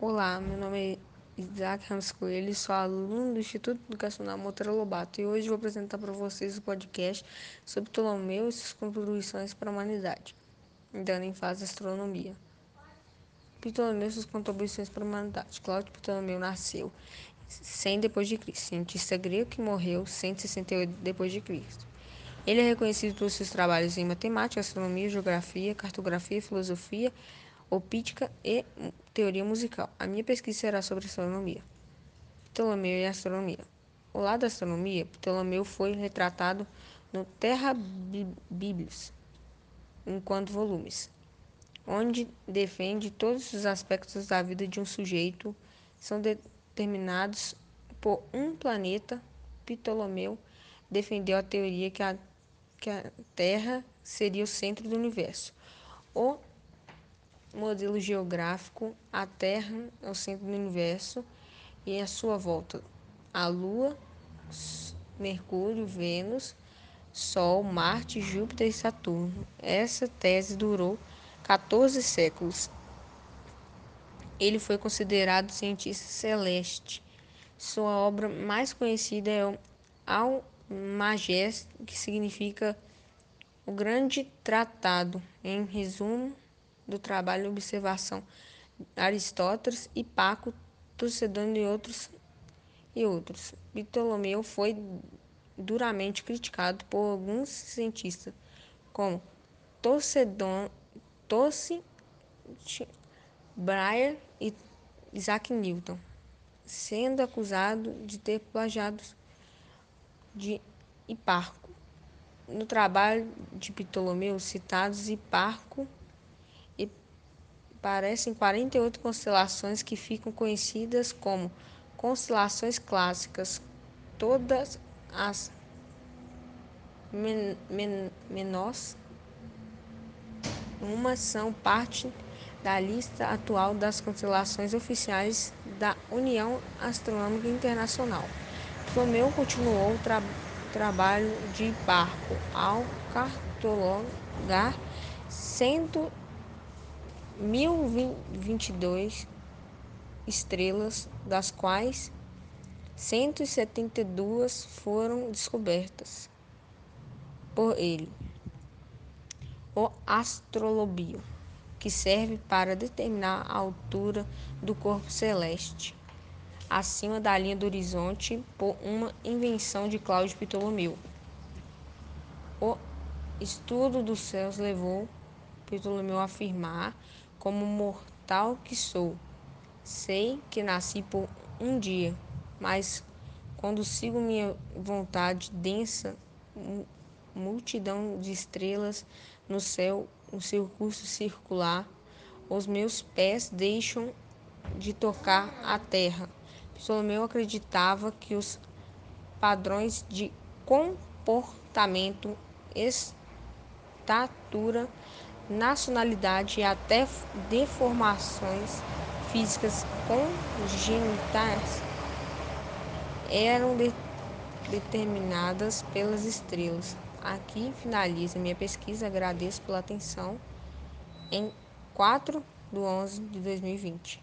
Olá, meu nome é Isaac Ramos Coelho, sou aluno do Instituto Educacional Monteiro Lobato e hoje vou apresentar para vocês o podcast sobre Ptolomeu e suas contribuições para a humanidade, dando em fase astronomia. Ptolomeu e suas contribuições para a humanidade. Cláudio Ptolomeu nasceu 100 depois de Cristo, cientista grego que morreu 168 depois de Cristo. Ele é reconhecido por seus trabalhos em matemática, astronomia, geografia, cartografia, filosofia, opítica e teoria musical. A minha pesquisa será sobre astronomia. Ptolomeu e astronomia. O lado da astronomia, Ptolomeu foi retratado no Terra Bíblios, em quanto volumes, onde defende todos os aspectos da vida de um sujeito são determinados por um planeta. Ptolomeu defendeu a teoria que a, que a Terra seria o centro do universo. O modelo geográfico, a Terra é o centro do universo e a sua volta, a Lua, Mercúrio, Vênus, Sol, Marte, Júpiter e Saturno. Essa tese durou 14 séculos. Ele foi considerado cientista celeste. Sua obra mais conhecida é o Almagest, que significa o grande tratado. Em resumo, do trabalho Observação Aristóteles, Hipaco, Tucedano e outros e outros. Ptolomeu foi duramente criticado por alguns cientistas, como Tosse, Breyer e Isaac Newton, sendo acusado de ter plagiado de Hiparco. No trabalho de Ptolomeu, citados Hiparco parecem 48 constelações que ficam conhecidas como constelações clássicas. Todas as men men menores são parte da lista atual das constelações oficiais da União Astronômica Internacional. Ptolomeu continuou o tra trabalho de barco ao cartologar cento 1022 estrelas, das quais 172 foram descobertas por ele. O astrolobio, que serve para determinar a altura do corpo celeste acima da linha do horizonte por uma invenção de Cláudio Ptolomeu. O estudo dos céus levou Ptolomeu a afirmar como mortal que sou, sei que nasci por um dia, mas quando sigo minha vontade densa, multidão de estrelas no céu, o seu curso circular, os meus pés deixam de tocar a terra. Ptolomeu acreditava que os padrões de comportamento, estatura, nacionalidade e até deformações físicas congenitais eram de, determinadas pelas estrelas. Aqui finaliza minha pesquisa. Agradeço pela atenção. Em 4 de 11 de 2020.